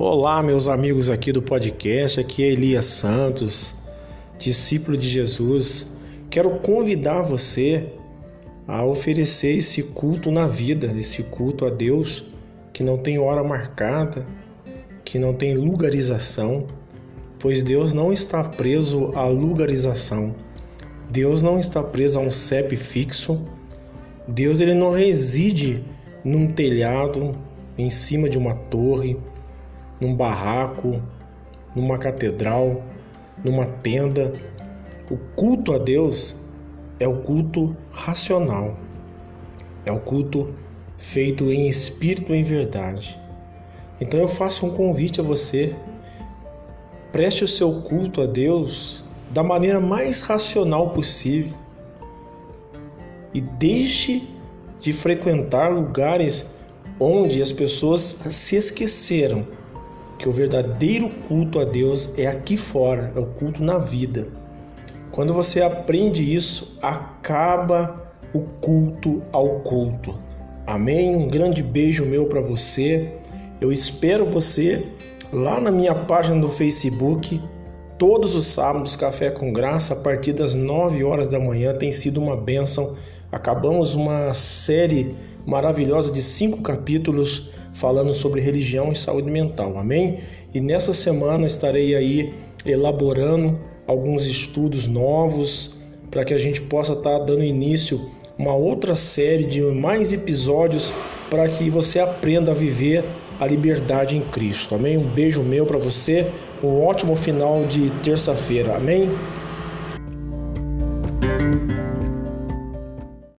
Olá, meus amigos aqui do podcast. Aqui é Elias Santos, discípulo de Jesus. Quero convidar você a oferecer esse culto na vida, esse culto a Deus que não tem hora marcada, que não tem lugarização, pois Deus não está preso à lugarização. Deus não está preso a um CEP fixo. Deus ele não reside num telhado, em cima de uma torre num barraco, numa catedral, numa tenda. O culto a Deus é o culto racional, é o culto feito em espírito e em verdade. Então eu faço um convite a você, preste o seu culto a Deus da maneira mais racional possível e deixe de frequentar lugares onde as pessoas se esqueceram que o verdadeiro culto a Deus é aqui fora, é o culto na vida. Quando você aprende isso, acaba o culto ao culto. Amém? Um grande beijo meu para você. Eu espero você lá na minha página do Facebook. Todos os sábados, Café com Graça, a partir das 9 horas da manhã, tem sido uma bênção. Acabamos uma série maravilhosa de cinco capítulos falando sobre religião e saúde mental. Amém? E nessa semana estarei aí elaborando alguns estudos novos para que a gente possa estar tá dando início uma outra série de mais episódios para que você aprenda a viver a liberdade em Cristo. Amém? Um beijo meu para você, um ótimo final de terça-feira. Amém?